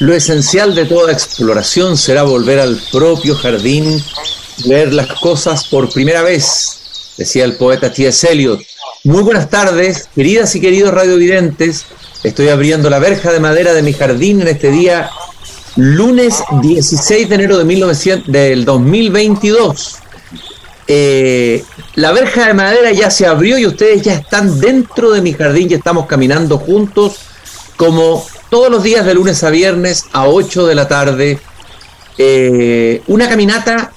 Lo esencial de toda exploración será volver al propio jardín, ver las cosas por primera vez, decía el poeta T.S. Eliot. Muy buenas tardes, queridas y queridos radiovidentes. Estoy abriendo la verja de madera de mi jardín en este día, lunes 16 de enero de 1900, del 2022. Eh, la verja de madera ya se abrió y ustedes ya están dentro de mi jardín y estamos caminando juntos como todos los días de lunes a viernes a 8 de la tarde. Eh, una caminata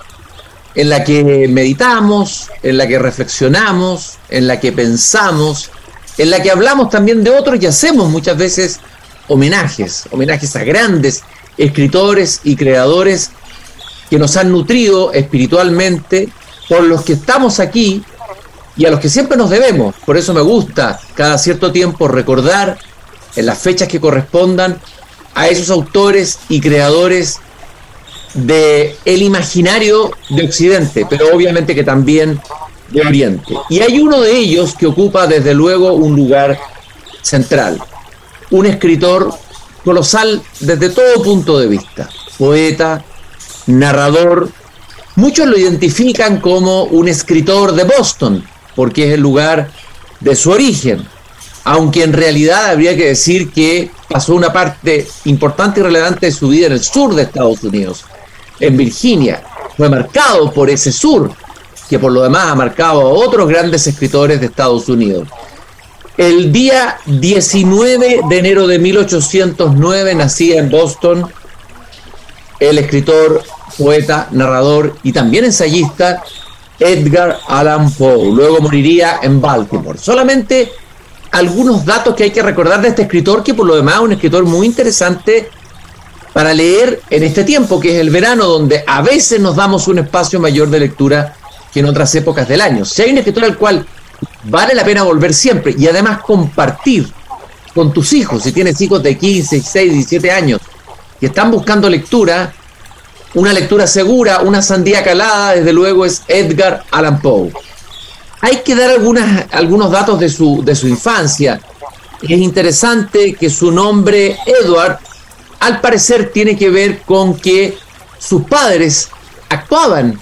en la que meditamos, en la que reflexionamos, en la que pensamos, en la que hablamos también de otros y hacemos muchas veces homenajes, homenajes a grandes escritores y creadores que nos han nutrido espiritualmente, por los que estamos aquí y a los que siempre nos debemos. Por eso me gusta cada cierto tiempo recordar en las fechas que correspondan a esos autores y creadores de el imaginario de Occidente, pero obviamente que también de Oriente. Y hay uno de ellos que ocupa desde luego un lugar central, un escritor colosal desde todo punto de vista, poeta, narrador, muchos lo identifican como un escritor de Boston, porque es el lugar de su origen, aunque en realidad habría que decir que pasó una parte importante y relevante de su vida en el sur de Estados Unidos, en Virginia. Fue marcado por ese sur, que por lo demás ha marcado a otros grandes escritores de Estados Unidos. El día 19 de enero de 1809 nacía en Boston el escritor, poeta, narrador y también ensayista Edgar Allan Poe. Luego moriría en Baltimore. Solamente algunos datos que hay que recordar de este escritor, que por lo demás es un escritor muy interesante para leer en este tiempo, que es el verano, donde a veces nos damos un espacio mayor de lectura que en otras épocas del año. Si hay un escritor al cual vale la pena volver siempre y además compartir con tus hijos, si tienes hijos de 15, 16, 17 años, que están buscando lectura, una lectura segura, una sandía calada, desde luego es Edgar Allan Poe. Hay que dar algunas, algunos datos de su, de su infancia. Es interesante que su nombre, Edward, al parecer tiene que ver con que sus padres actuaban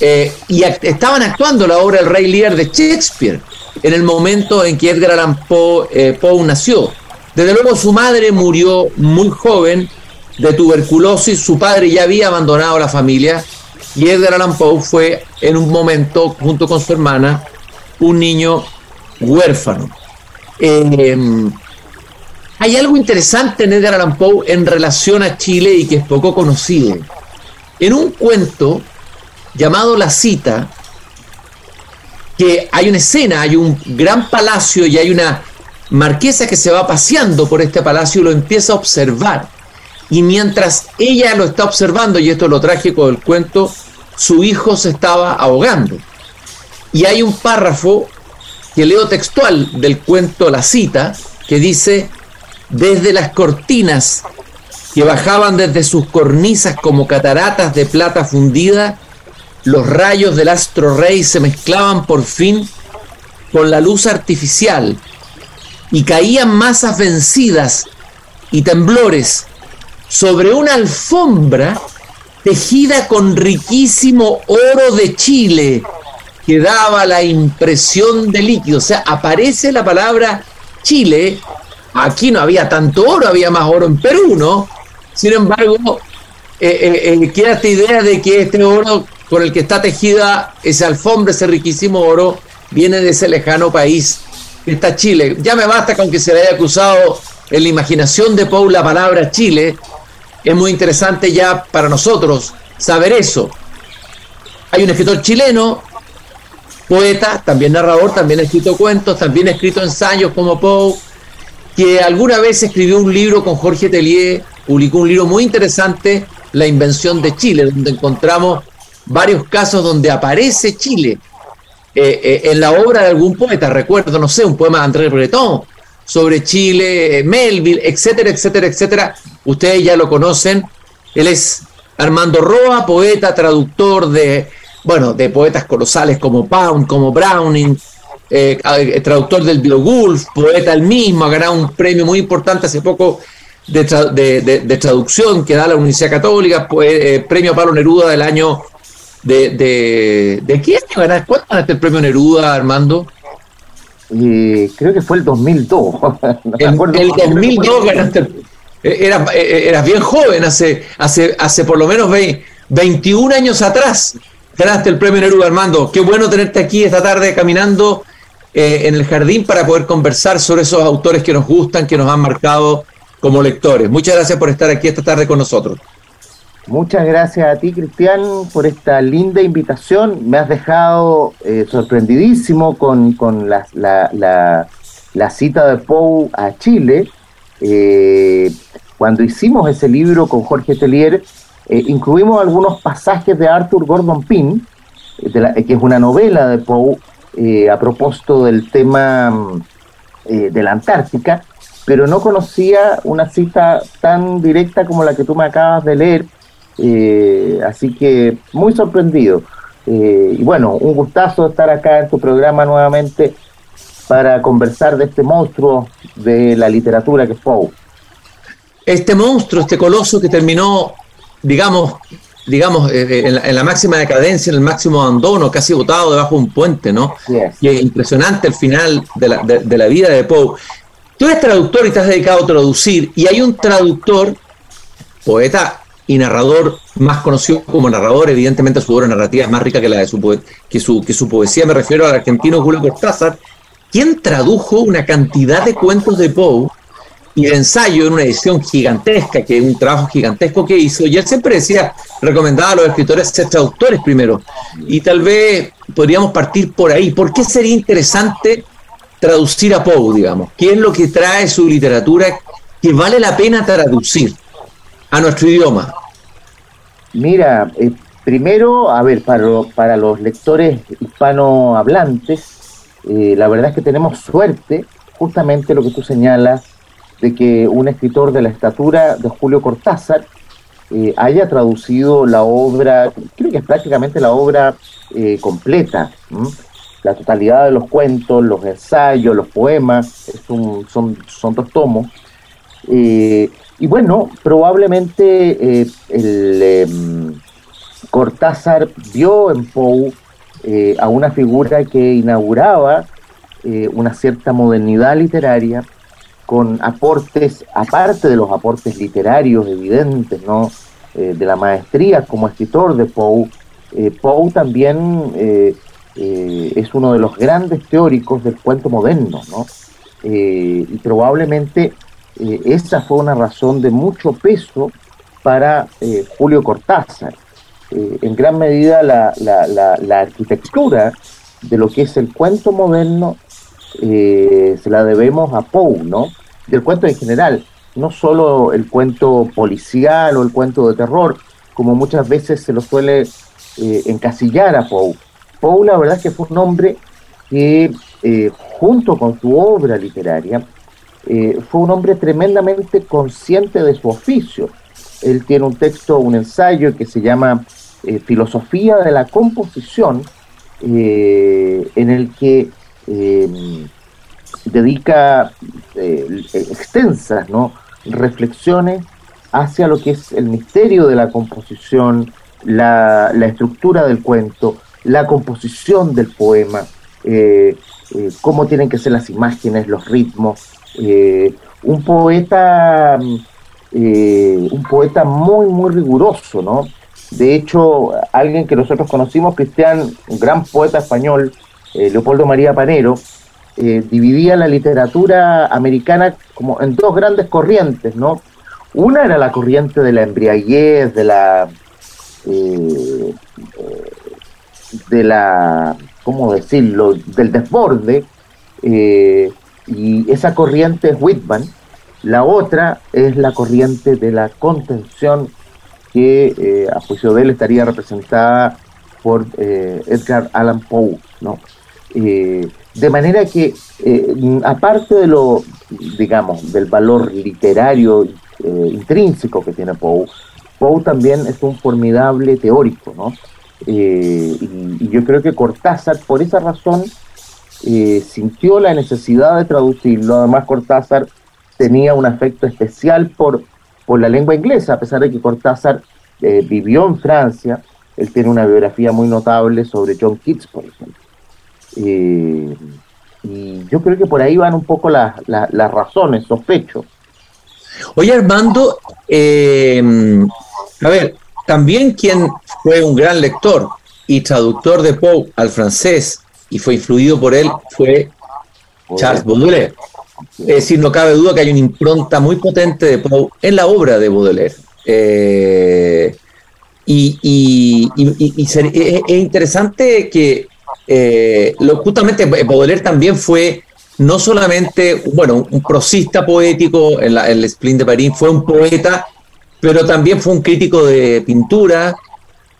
eh, y estaban actuando la obra El Rey Lear de Shakespeare en el momento en que Edgar Allan Poe, eh, Poe nació. Desde luego su madre murió muy joven de tuberculosis, su padre ya había abandonado la familia y Edgar Allan Poe fue en un momento, junto con su hermana, un niño huérfano. Em, hay algo interesante en Edgar Allan Poe en relación a Chile y que es poco conocido. En un cuento llamado La Cita, que hay una escena, hay un gran palacio y hay una marquesa que se va paseando por este palacio y lo empieza a observar. Y mientras ella lo está observando, y esto es lo trágico del cuento, su hijo se estaba ahogando. Y hay un párrafo que leo textual del cuento La cita, que dice, desde las cortinas que bajaban desde sus cornisas como cataratas de plata fundida, los rayos del astro rey se mezclaban por fin con la luz artificial y caían masas vencidas y temblores sobre una alfombra tejida con riquísimo oro de Chile, que daba la impresión de líquido. O sea, aparece la palabra Chile. Aquí no había tanto oro, había más oro en Perú, ¿no? Sin embargo, eh, eh, eh, queda esta idea de que este oro con el que está tejida esa alfombra, ese riquísimo oro, viene de ese lejano país que está Chile. Ya me basta con que se le haya acusado en la imaginación de Paul la palabra Chile, es muy interesante ya para nosotros saber eso. Hay un escritor chileno, poeta, también narrador, también ha escrito cuentos, también ha escrito ensayos como Poe, que alguna vez escribió un libro con Jorge Tellier, publicó un libro muy interesante, La invención de Chile, donde encontramos varios casos donde aparece Chile eh, eh, en la obra de algún poeta. Recuerdo, no sé, un poema de André Breton, sobre Chile, Melville, etcétera, etcétera, etcétera. Ustedes ya lo conocen. Él es Armando Roa, poeta, traductor de, bueno, de poetas colosales como Pound, como Browning, eh, eh, traductor del Beowulf, poeta el mismo, ha ganado un premio muy importante hace poco de, traducción que da la Universidad Católica, eh, premio Pablo Neruda del año de, de, ¿de ganaste? ¿Cuándo ganaste el premio Neruda, Armando? Creo que fue el 2002. el, 2002 ganaste, eh, eras, eras, bien joven, hace, hace, hace por lo menos 21 años atrás ganaste el premio Neruda, Armando. Qué bueno tenerte aquí esta tarde caminando en el jardín para poder conversar sobre esos autores que nos gustan, que nos han marcado como lectores. Muchas gracias por estar aquí esta tarde con nosotros. Muchas gracias a ti, Cristian, por esta linda invitación. Me has dejado eh, sorprendidísimo con, con la, la, la, cita de Poe a Chile. Eh, cuando hicimos ese libro con Jorge Tellier, eh, incluimos algunos pasajes de Arthur Gordon Pym, que es una novela de Poe a propósito del tema de la Antártica, pero no conocía una cita tan directa como la que tú me acabas de leer, eh, así que muy sorprendido. Eh, y bueno, un gustazo estar acá en tu programa nuevamente para conversar de este monstruo de la literatura que es Poe. Este monstruo, este coloso que terminó, digamos, digamos, eh, en, la, máxima decadencia, en el máximo abandono, casi botado debajo de un puente, ¿no? Y es impresionante el final de la, de la vida de Poe. Tú eres traductor y estás dedicado a traducir, y hay un traductor, poeta y narrador más conocido como narrador, evidentemente su obra narrativa es más rica que la de su, que su, que su poesía, me refiero al argentino Julio Cortázar, quien tradujo una cantidad de cuentos de Poe y de ensayo en una edición gigantesca, que es un trabajo gigantesco que hizo, y él siempre decía, recomendaba a los escritores ser traductores primero, y tal vez podríamos partir por ahí. ¿Por qué sería interesante traducir a Poe, digamos? ¿Qué es lo que trae su literatura que vale la pena traducir a nuestro idioma? Mira, eh, primero, a ver, para, los lectores hispanohablantes, eh, la verdad es que tenemos suerte, justamente lo que tú señalas, de que un escritor de la estatura de Julio Cortázar eh, haya traducido la obra, creo que es prácticamente la obra completa la totalidad de los cuentos, los ensayos, los poemas, son, son dos tomos. Y bueno, probablemente eh, el em, Cortázar vio en Poe eh, a una figura que inauguraba una cierta modernidad literaria con aportes, aparte de los aportes literarios evidentes, ¿no? de la maestría como escritor de Poe, Poe también eh, es uno de los grandes teóricos del cuento moderno, ¿no? Eh, y probablemente eh, esa fue una razón de mucho peso para Julio Cortázar. en gran medida la, la, arquitectura de lo que es el cuento moderno se la debemos a Poe, ¿no? Del cuento en general, no solo el cuento policial o el cuento de terror, como muchas veces se lo suele encasillar a Poe Poe, la verdad es que fue un hombre que, eh, junto con su obra literaria, eh, fue un hombre tremendamente consciente de su oficio. Él tiene un texto, un ensayo que se llama eh, Filosofía de la Composición, en el que dedica extensas reflexiones hacia lo que es el misterio de la composición, la, estructura del cuento, la composición del poema, eh, eh, cómo tienen que ser las imágenes, los ritmos. Eh, un poeta, un poeta muy, muy riguroso, ¿no? De hecho, alguien que nosotros conocimos, Cristian, un gran poeta español, Leopoldo María Panero, dividía la literatura americana como en dos grandes corrientes, ¿no? Una era la corriente de la embriaguez, de la de la, ¿cómo decirlo?, del desborde, eh, y esa corriente es Whitman. La otra es la corriente de la contención que eh, a juicio de él estaría representada por eh, Edgar Allan Poe, ¿no? de manera que, aparte de lo, digamos, del valor literario intrínseco que tiene Poe, Poe también es un formidable teórico, ¿no? Eh, y, yo creo que Cortázar, por esa razón, sintió la necesidad de traducirlo. Además, Cortázar tenía un afecto especial por, por la lengua inglesa, a pesar de que Cortázar eh, vivió en Francia, él tiene una biografía muy notable sobre John Keats, por ejemplo. Eh, y yo creo que por ahí van un poco las razones, sospecho. Oye, Armando, eh, a ver, también quien fue un gran lector y traductor de Poe al francés y fue influido por él fue Charles Baudelaire. Es decir, no cabe duda que hay una impronta muy potente de Poe en la obra de Baudelaire. Eh, y, es, interesante que eh, justamente Baudelaire también fue no solamente, bueno, un prosista poético en, el Splin de París, fue un poeta, pero también fue un crítico de pintura,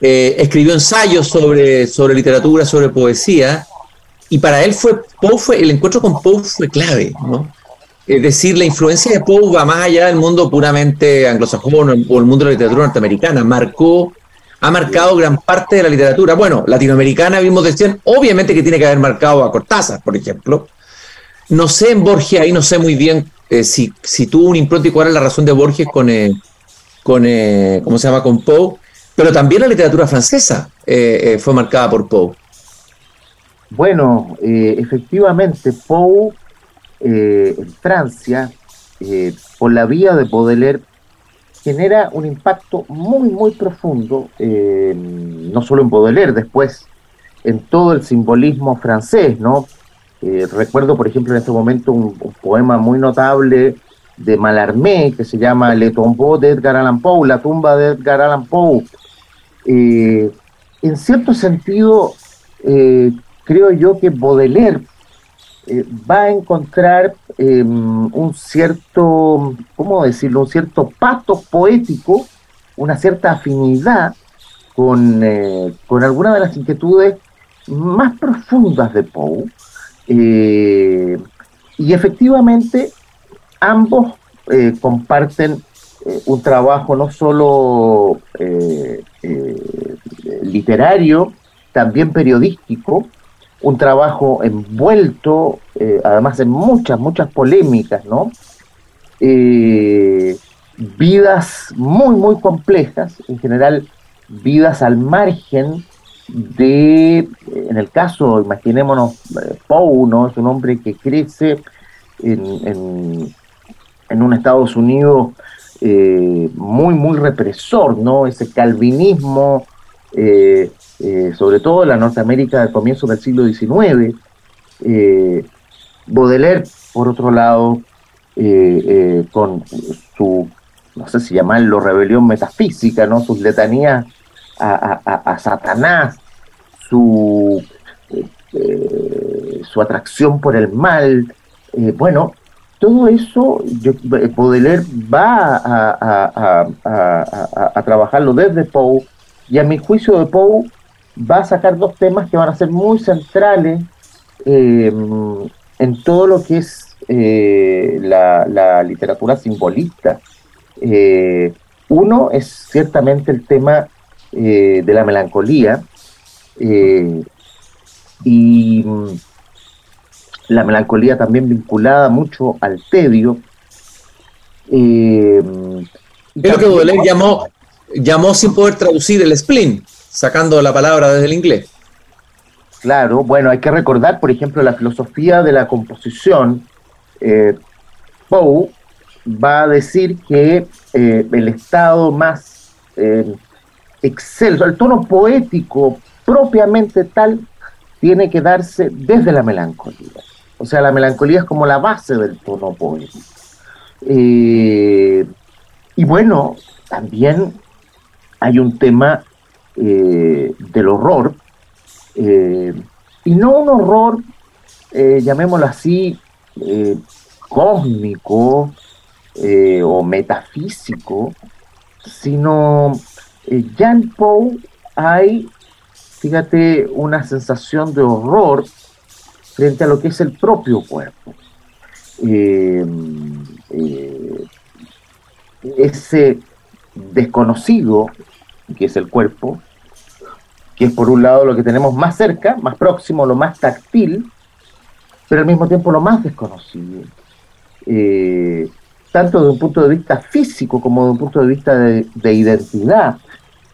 eh, escribió ensayos sobre, sobre literatura, sobre poesía, y para él fue, Poe fue, el encuentro con Poe fue clave, ¿no? Es decir, la influencia de Poe va más allá del mundo puramente anglosajón o el mundo de la literatura norteamericana. Marcó, ha marcado gran parte de la literatura. Bueno, latinoamericana, vimos decían, obviamente que tiene que haber marcado a Cortázar, por ejemplo. No sé en Borges, ahí no sé muy bien eh, si, si, tuvo un impronto y cuál es la razón de Borges con, eh, con eh, ¿cómo se llama?, con Poe. Pero también la literatura francesa fue marcada por Poe. Bueno, efectivamente, Poe eh, en Francia, eh, por la vía de Baudelaire, genera un impacto muy, muy profundo, eh, no solo en Baudelaire, después en todo el simbolismo francés, ¿no? recuerdo, por ejemplo, en este momento un, poema muy notable de Mallarmé que se llama Le tombeau d'Edgar Allan Poe, la tumba de Edgar Allan Poe. en cierto sentido, creo yo que Baudelaire eh, va a encontrar em, un cierto, ¿cómo decirlo?, un cierto pato poético, una cierta afinidad con, eh, con algunas de las inquietudes más profundas de Poe. Eh, y efectivamente, ambos comparten un trabajo no solo literario, también periodístico, un trabajo envuelto, eh, además en muchas, muchas polémicas, ¿no? Eh, vidas muy, muy complejas, en general vidas al margen de, en el caso, imaginémonos, eh, Poe, ¿no? Es un hombre que crece en, en, un Estados Unidos muy, muy represor, ¿no? Ese calvinismo eh, sobre todo la Norteamérica del comienzo del siglo XIX. Eh, Baudelaire, por otro lado, eh, con su, no sé si llamarlo rebelión metafísica, ¿no? sus letanías a, Satanás, su, su atracción por el mal, bueno, todo eso Baudelaire va a, trabajarlo desde Poe y a mi juicio de Poe va a sacar dos temas que van a ser muy centrales eh, en todo lo que es eh, la, literatura simbolista. Eh, uno es ciertamente el tema de la melancolía y mm, la melancolía también vinculada mucho al tedio. es lo que Baudelaire llamó, llamó sin poder traducir el spleen sacando la palabra desde el inglés. Claro, bueno, hay que recordar, por ejemplo, la filosofía de la composición. Eh, Poe va a decir que eh, el estado más eh, excelso, el tono poético propiamente tal, tiene que darse desde la melancolía. O sea, la melancolía es como la base del tono poético. y bueno, también hay un tema eh, del horror, eh, y no un horror, eh, llamémoslo así, cósmico o metafísico, sino ya en Poe hay, fíjate, una sensación de horror frente a lo que es el propio cuerpo. ese desconocido que es el cuerpo, que es por un lado lo que tenemos más cerca, más próximo, lo más táctil, pero al mismo tiempo lo más desconocido. Eh, tanto desde un punto de vista físico como desde un punto de vista de, identidad.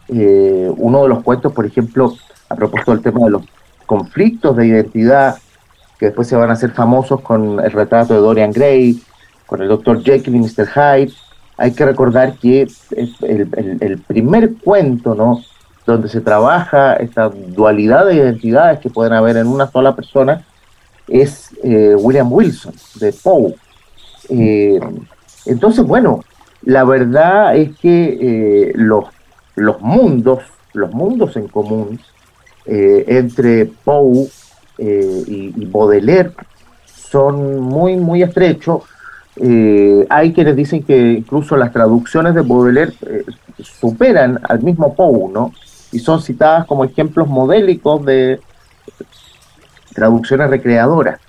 Eh, uno de los cuentos, por ejemplo, a propósito del tema de los conflictos de identidad, que después se van a hacer famosos con el retrato de Dorian Gray, con el Dr. Jekyll y Mr. Hyde, hay que recordar que el, primer cuento, ¿no? donde se trabaja esta dualidad de identidades que pueden haber en una sola persona, es eh, William Wilson, de Poe. Eh, entonces, bueno, la verdad es que eh, los, los mundos, los mundos en común entre Poe y, y, Baudelaire son muy, muy estrechos. Hay quienes dicen que incluso las traducciones de Baudelaire superan al mismo Poe, ¿no? y son citadas como ejemplos modélicos de traducciones recreadoras.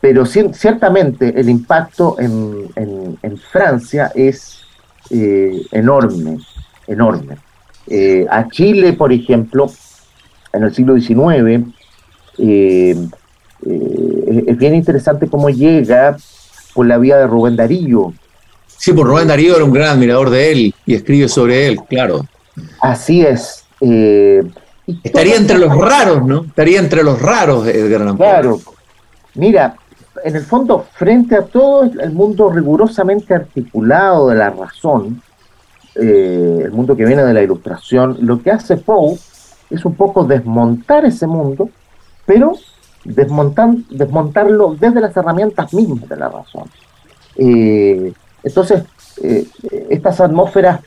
Pero ciertamente el impacto en, Francia es eh, enorme, enorme. Eh, a Chile, por ejemplo, en el siglo XIX, eh, es bien interesante cómo llega por la vía de Rubén Darío, Sí, por Rubén Darío era un gran admirador de él y escribe sobre él, claro. Así es. Eh, Estaría entre los raros, ¿no? Estaría entre los raros Edgar Allan Claro. Mira, en el fondo, frente a todo el mundo rigurosamente articulado de la razón, eh, el mundo que viene de la ilustración, lo que hace Poe es un poco desmontar ese mundo, pero desmontar, desmontarlo desde las herramientas mismas de la razón. Eh, entonces, eh, estas atmósferas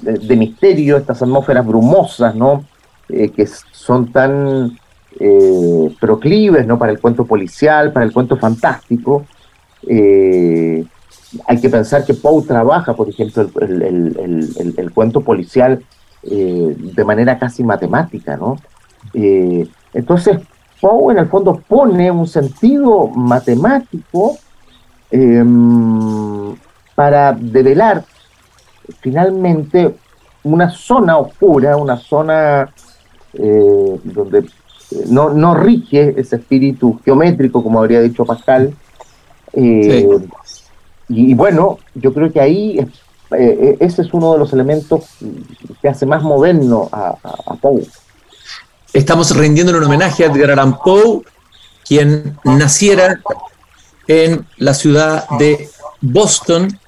de, misterio, estas atmósferas brumosas, ¿no? Eh, que son tan proclives, ¿no? Para el cuento policial, para el cuento fantástico. hay que pensar que Poe trabaja, por ejemplo, el, cuento policial de manera casi matemática, ¿no? entonces, Poe en el fondo pone un sentido matemático em, para develar finalmente una zona oscura, una zona eh, donde eh, no, no, rige ese espíritu geométrico, como habría dicho Pascal. Eh, y, bueno, yo creo que ahí ese es uno de los elementos que hace más moderno a, a, Poe. Estamos rindiendo un homenaje a Edgar Allan Poe, quien naciera en la ciudad de Boston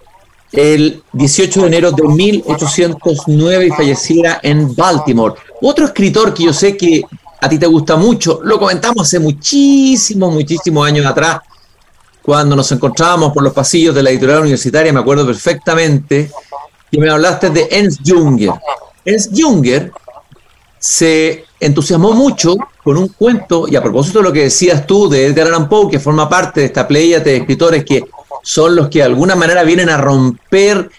el 18 de enero de 1809 y falleciera en Baltimore. Otro escritor que yo sé que a ti te gusta mucho, lo comentamos hace muchísimos, muchísimos años atrás, cuando nos encontrábamos por los pasillos de la editorial universitaria, me acuerdo perfectamente, que me hablaste de Ernst Junger. Ernst Junger se entusiasmó mucho con un cuento, y a propósito de lo que decías tú de Edgar Allan Poe, que forma parte de esta playa de escritores que son los que de alguna manera vienen a romper,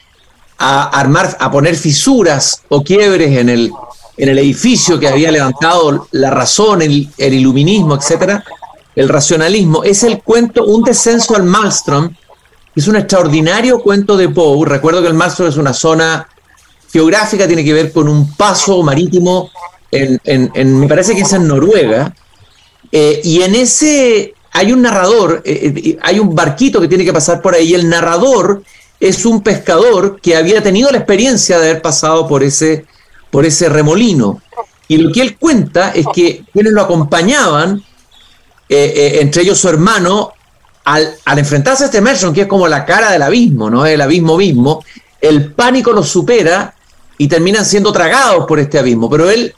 a armar, a poner fisuras o quiebres en el, en el edificio que había levantado la razón, el, iluminismo, etcétera, el racionalismo. Es el cuento Un descenso al Maelstrom, que es un extraordinario cuento de Poe. Recuerdo que el Maelstrom es una zona geográfica, tiene que ver con un paso marítimo, me parece que es en Noruega. Eh, y en ese hay un narrador, eh, eh, hay un barquito que tiene que pasar por ahí, y el narrador es un pescador que había tenido la experiencia de haber pasado por ese, por ese remolino. Y lo que él cuenta es que quienes lo acompañaban, eh, entre ellos su hermano, al, enfrentarse a este Merson, que es como la cara del abismo, ¿no? El abismo mismo, el pánico los supera y terminan siendo tragados por este abismo. Pero él,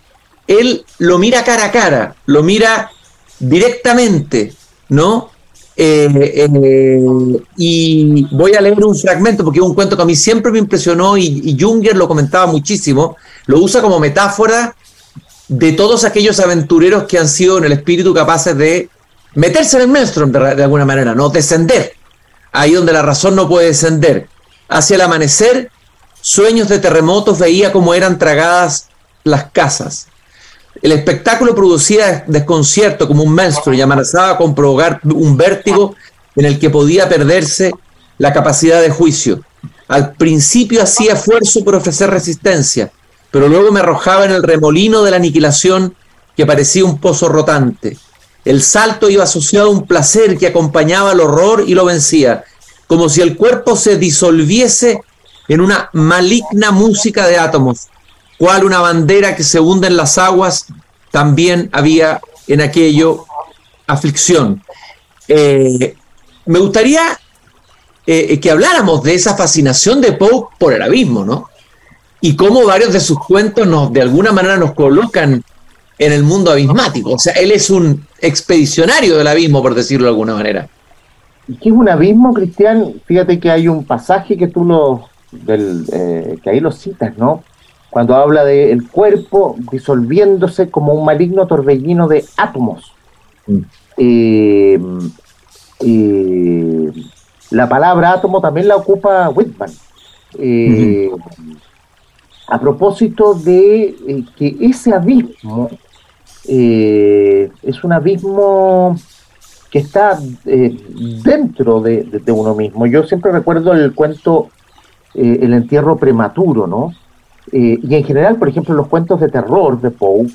él lo mira cara a cara, lo mira directamente, ¿no? Eh, eh, y voy a leer un fragmento porque es un cuento que a mí siempre me impresionó y, Junger lo comentaba muchísimo, lo usa como metáfora de todos aquellos aventureros que han sido en el espíritu capaces de meterse en el maelstrom de, de alguna manera, no descender, ahí donde la razón no puede descender. Hacia el amanecer, sueños de terremotos veía cómo eran tragadas las casas el espectáculo producía desconcierto como un monstruo y amenazaba con provocar un vértigo en el que podía perderse la capacidad de juicio. Al principio hacía esfuerzo por ofrecer resistencia, pero luego me arrojaba en el remolino de la aniquilación que parecía un pozo rotante. El salto iba asociado a un placer que acompañaba al horror y lo vencía. como si el cuerpo se disolviese en una maligna música de átomos, cual una bandera que se hunde en las aguas, también había en aquello aflicción. Eh, me gustaría eh, que habláramos de esa fascinación de Poe por el abismo, ¿no? Y cómo varios de sus cuentos nos, de alguna manera nos colocan en el mundo abismático. O sea, él es un expedicionario del abismo, por decirlo de alguna manera. ¿Y qué es un abismo, Cristian? Fíjate que hay un pasaje que tú lo, eh, que ahí lo citas, ¿no? Cuando habla del cuerpo disolviéndose como un maligno torbellino de átomos. Mm. Eh, eh, la palabra átomo también la ocupa Whitman. A propósito de que ese abismo es un abismo que está dentro de, uno mismo. Yo siempre recuerdo el cuento eh, el entierro prematuro, ¿no? Eh, y en general, por ejemplo, los cuentos de terror de Poe,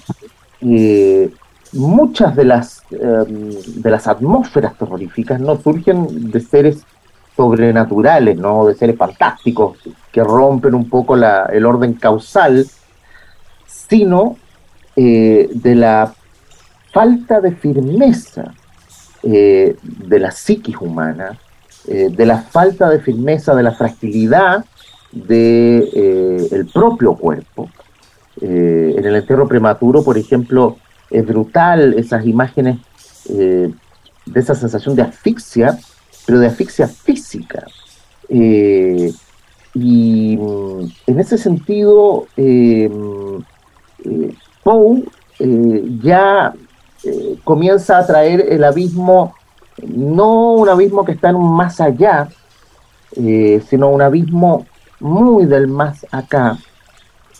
eh, muchas de las, em, de las atmósferas terroríficas no surgen de seres sobrenaturales, ¿no? de seres fantásticos que rompen un poco la, el orden causal, sino de la falta de firmeza de la psiquis humana, eh, de la falta de firmeza, de la fragilidad de, eh, propio cuerpo. Eh, en el entierro prematuro, por ejemplo, es brutal esas imágenes de esa sensación de asfixia, pero de asfixia física. y mm, en ese sentido, Poe ya comienza a traer el abismo no un abismo que está en más allá, eh, sino un abismo muy del más acá,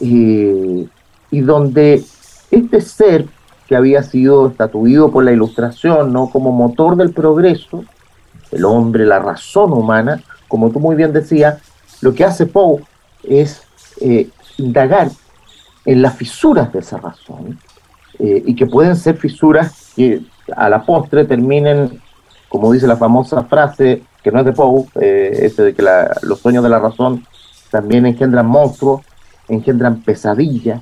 eh, y donde este ser que había sido estatuido por la ilustración, ¿no? como motor del progreso, el hombre, la razón humana, como tú muy bien decías, lo que hace Poe es eh, indagar en las fisuras de esa razón, y que pueden ser fisuras que a la postre terminen como dice la famosa frase, que no es de Poe, eh, ese de que los sueños de la razón también engendran monstruos, engendran pesadillas.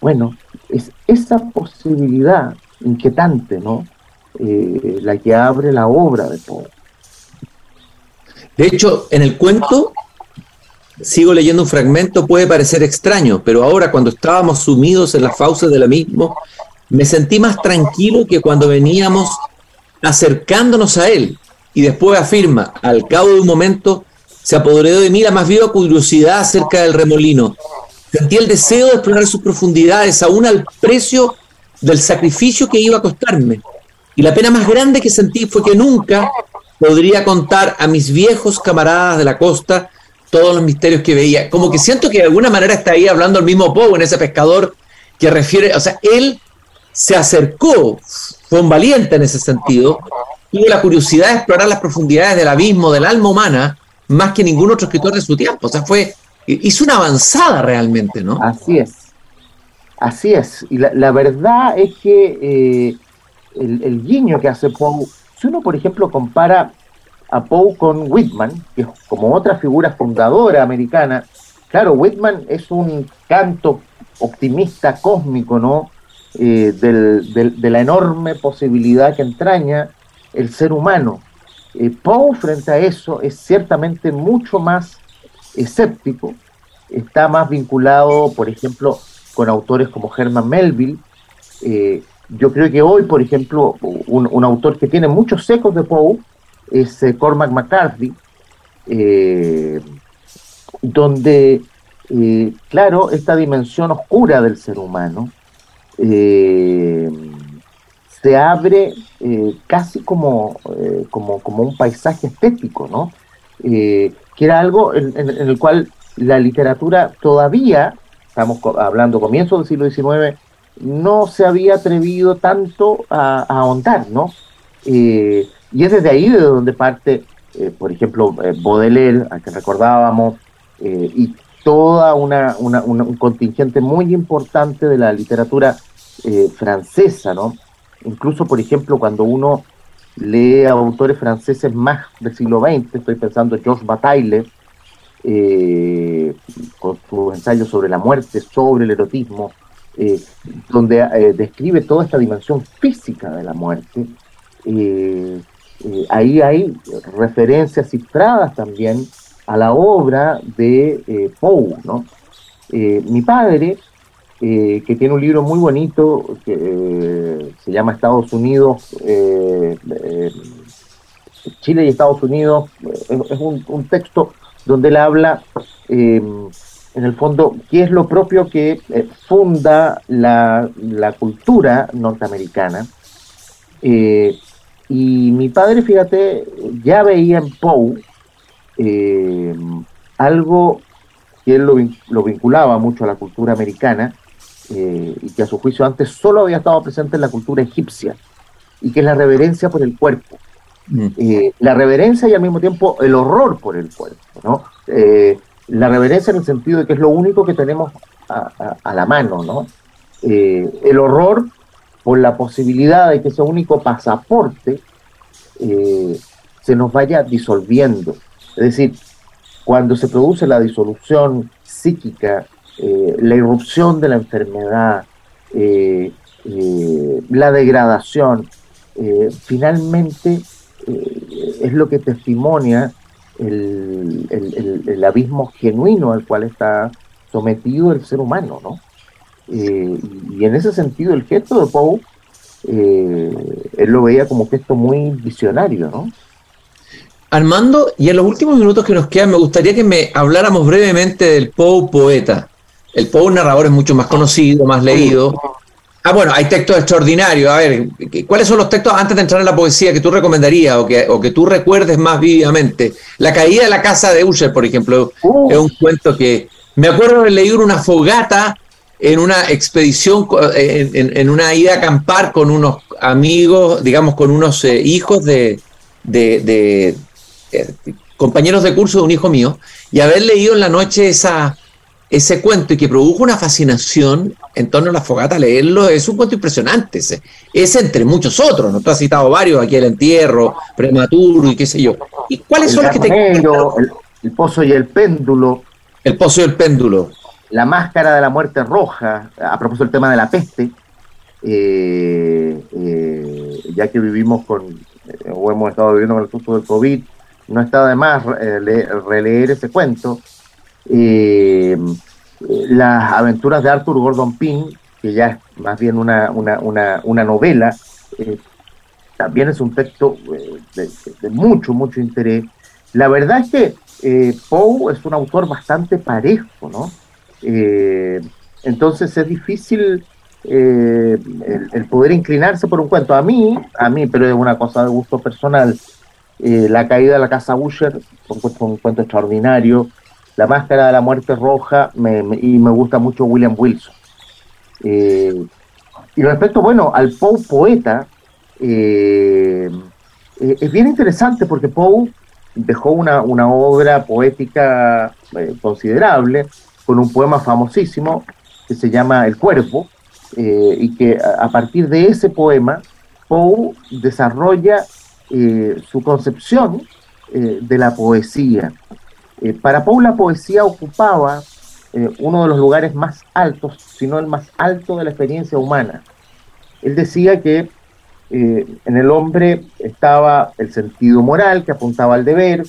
Bueno, es esa posibilidad inquietante, ¿no? Eh, la que abre la obra de Poe. De hecho, en el cuento, sigo leyendo un fragmento, puede parecer extraño, pero ahora cuando estábamos sumidos en las fauces de la misma, me sentí más tranquilo que cuando veníamos acercándonos a él. Y después afirma, al cabo de un momento, se apoderó de mí la más viva curiosidad acerca del remolino. Sentí el deseo de explorar sus profundidades, aún al precio del sacrificio que iba a costarme. Y la pena más grande que sentí fue que nunca podría contar a mis viejos camaradas de la costa todos los misterios que veía. Como que siento que de alguna manera está ahí hablando el mismo Poe en ese pescador que refiere, o sea, él se acercó, fue un valiente en ese sentido, tuvo la curiosidad de explorar las profundidades del abismo del alma humana más que ningún otro escritor de su tiempo. O sea, fue, hizo una avanzada realmente, ¿no? Así es. Así es. Y la, verdad es que eh, el, guiño que hace Poe, si uno, por ejemplo, compara a Poe con Whitman, que es como otra figura fundadora americana, claro, Whitman es un canto optimista cósmico, ¿no? Eh, de la enorme posibilidad que entraña el ser humano. Eh, Poe frente a eso es ciertamente mucho más escéptico, está más vinculado, por ejemplo, con autores como Herman Melville. Eh, yo creo que hoy, por ejemplo, un, autor que tiene muchos ecos de Poe es Cormac McCarthy, donde, claro, esta dimensión oscura del ser humano, eh, se abre eh, casi como, eh, como, como, un paisaje estético, ¿no? que era algo en, el cual la literatura todavía, estamos hablando comienzo del siglo XIX, no se había atrevido tanto a, ahondar, ¿no? y es desde ahí de donde parte, por ejemplo, Baudelaire, a que recordábamos, y toda una, un contingente muy importante de la literatura eh, francesa, ¿no? Incluso, por ejemplo, cuando uno lee a autores franceses más del siglo XX, estoy pensando en Georges Bataille, eh, con sus ensayos sobre la muerte, sobre el erotismo, eh, donde eh, describe toda esta dimensión física de la muerte. ahí hay referencias cifradas también a la obra de Poe. ¿no? mi padre, que tiene un libro muy bonito que se llama Estados Unidos, Chile y Estados Unidos, es un, texto donde él habla, eh, en el fondo, qué es lo propio que eh, funda la, cultura norteamericana. Eh, y mi padre, fíjate, ya veía en Poe algo que él lo, vinculaba mucho a la cultura americana y que a su juicio antes solo había estado presente en la cultura egipcia, y que es la reverencia por el cuerpo. Mm. la reverencia y al mismo tiempo el horror por el cuerpo. ¿no? Eh, la reverencia en el sentido de que es lo único que tenemos a, la mano, ¿no? Eh, el horror por la posibilidad de que ese único pasaporte eh, se nos vaya disolviendo. Es decir, cuando se produce la disolución psíquica, la irrupción de la enfermedad, la degradación, finalmente es lo que testimonia el, abismo genuino al cual está sometido el ser humano, ¿no? Eh, y en ese sentido el gesto de Poe, eh, él lo veía como gesto muy visionario, ¿no? Armando, y en los últimos minutos que nos quedan, me gustaría que me habláramos brevemente del Poe poeta. El Poe narrador es mucho más conocido, más leído, Ah, bueno, hay textos extraordinarios. A ver, ¿cuáles son los textos antes de entrar en la poesía que tú recomendarías o que, o que tú recuerdes más vivamente? La caída de la casa de Usher, por ejemplo, es un cuento que me acuerdo de leer una fogata en una expedición, en, una ida a acampar con unos amigos, digamos, con unos eh, hijos de, de, eh, compañeros de curso de un hijo mío, y haber leído en la noche esa, ese cuento y que produjo una fascinación en torno a la fogata, leerlo es un cuento impresionante. Ese, es entre muchos otros, ¿no? Tú has citado varios, aquí el entierro, prematuro y qué sé yo. ¿Y cuáles son los que te el, el pozo y el péndulo. El pozo y el péndulo. La máscara de la muerte roja, a propósito del tema de la peste, eh, eh, ya que vivimos con, eh, o hemos estado viviendo con el susto del COVID, no está de más releer ese cuento eh, las aventuras de Arthur Gordon Pym, que ya es más bien una, una, novela, eh, también es un texto eh, de, mucho, mucho interés. La verdad es que Poe es un autor bastante parejo, ¿no? entonces es difícil el, poder inclinarse por un cuento. A mí, a mí, pero es una cosa de gusto personal, La caída de la casa Usher, un cuento extraordinario. La Máscara de la Muerte Roja y me gusta mucho William Wilson. Eh, y respecto, bueno, al Poe poeta, eh, eh, es bien interesante porque Poe dejó una, obra poética considerable con un poema famosísimo que se llama El Cuerpo, y que a, partir de ese poema Poe desarrolla su concepción de la poesía. Eh, para Poe la poesía ocupaba eh, uno de los lugares más altos, si no el más alto de la experiencia humana. Él decía que eh, en el hombre estaba el sentido moral que apuntaba al deber,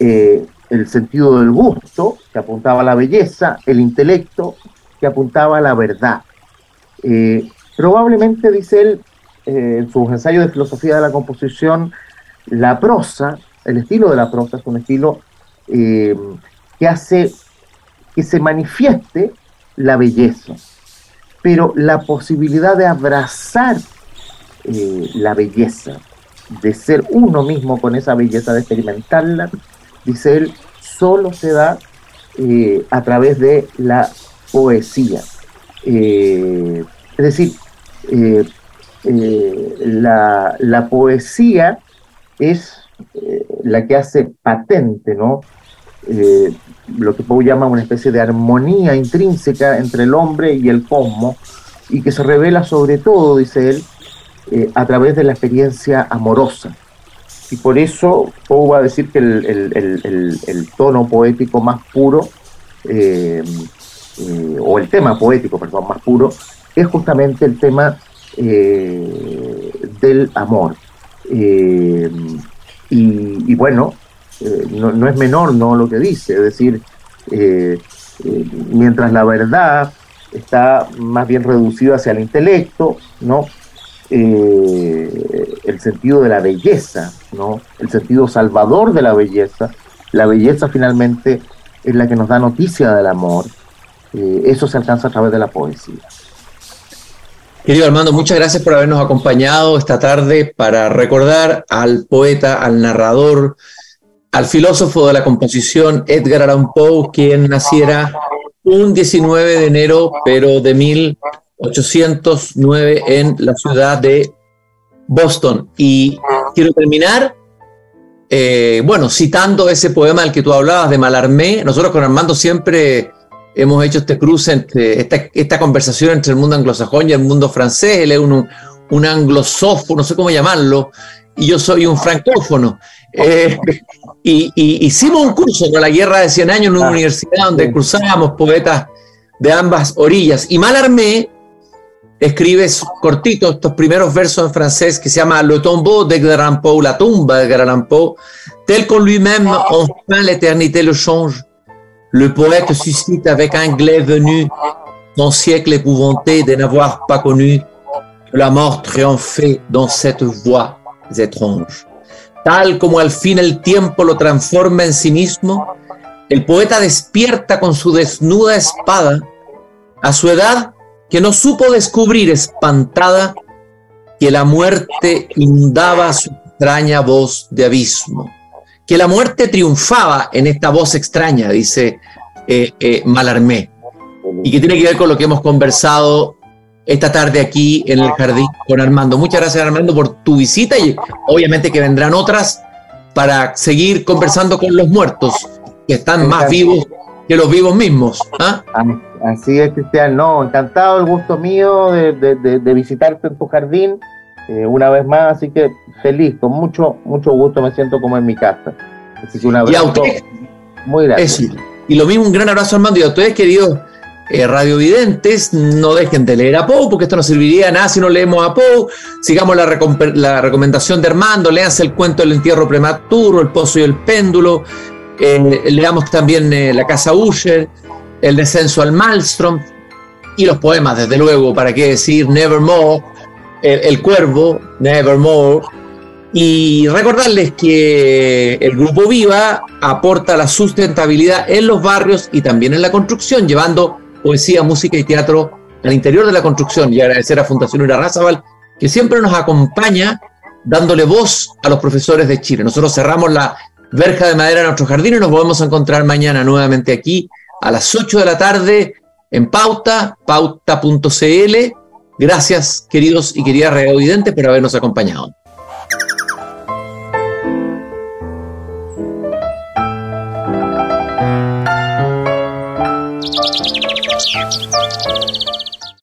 el sentido del gusto que apuntaba a la belleza, el intelecto que apuntaba a la verdad. probablemente, dice él, en sus ensayos de filosofía de la composición, la prosa, el estilo de la prosa es un estilo eh, que hace que se manifieste la belleza, pero la posibilidad de abrazar eh, la belleza, de ser uno mismo con esa belleza, de experimentarla, dice él, solo se da eh, a través de la poesía. es decir, la, la, poesía es la que hace patente, ¿no? Eh, lo que Poe llama una especie de armonía intrínseca entre el hombre y el cosmos, y que se revela sobre todo, dice él, eh, a través de la experiencia amorosa. Y por eso Poe va a decir que el, tono poético más puro, eh, o el tema poético, perdón, más puro, es justamente el tema del amor. Y, bueno, no, no, es menor no lo que dice, es decir, mientras la verdad está más bien reducida hacia el intelecto, ¿no? Eh, el sentido de la belleza, ¿no? El sentido salvador de la belleza. La belleza finalmente es la que nos da noticia del amor. Eh, eso se alcanza a través de la poesía. Querido Armando, muchas gracias por habernos acompañado esta tarde para recordar al poeta, al narrador, al filósofo de la composición Edgar Allan Poe, quien naciera un 19 de enero, pero de 1809 en la ciudad de Boston. Y quiero terminar, eh, bueno, citando ese poema al que tú hablabas de Malarmé. Nosotros con Armando siempre hemos hecho este cruce entre esta, conversación entre el mundo anglosajón y el mundo francés. Él es un, un anglosófono, no sé cómo llamarlo, y yo soy un francófono. Eh, y, hicimos un curso con la Guerra de 100 Años en una ah, universidad donde cruzábamos poetas de ambas orillas. Y Malarmé escribe cortito estos primeros versos en francés que se llama Le tombeau de Grand la tumba de Grand tel qu'on lui-même enfin l'éternité le change. Le poète suscite avec un glaive venu son siècle épouvanté de n'avoir pas connu la mort triomphée dans cette voie étrange. Tal como al fin el tiempo lo transforma en sí mismo, el poeta despierta con su desnuda espada a su edad que no supo descubrir espantada que la muerte inundaba su extraña voz de abismo, que la muerte triunfaba en esta voz extraña, dice eh, eh, Malarmé, y que tiene que ver con lo que hemos conversado esta tarde aquí en el jardín con Armando. Muchas gracias Armando por tu visita y obviamente que vendrán otras para seguir conversando con los muertos, que están más vivos que los vivos mismos. ¿ah? Así es, Cristian. No, encantado, el gusto mío de, visitarte en tu jardín eh, una vez más, así que feliz, con mucho, mucho gusto me siento como en mi casa. Así que un abrazo muy grande. Y lo mismo, un gran abrazo Armando y a ustedes, queridos eh, radiovidentes, no dejen de leer a Poe, porque esto no serviría nada si no leemos a Poe. Sigamos la, recomendación de Armando, léanse el cuento del entierro prematuro, El pozo y el péndulo, eh, leamos también eh, La casa Usher, El descenso al Malmstrom, y los poemas, desde luego, para qué decir Nevermore, el Cuervo, Nevermore. Y recordarles que el Grupo Viva aporta la sustentabilidad en los barrios y también en la construcción, llevando poesía, música y teatro al interior de la construcción y agradecer a Fundación Razabal que siempre nos acompaña dándole voz a los profesores de Chile. Nosotros cerramos la verja de madera en nuestro jardín y nos volvemos a encontrar mañana nuevamente aquí a las 8 de la tarde en Pauta, pauta.cl. Gracias, queridos y queridas reaudidentes, por habernos acompañado.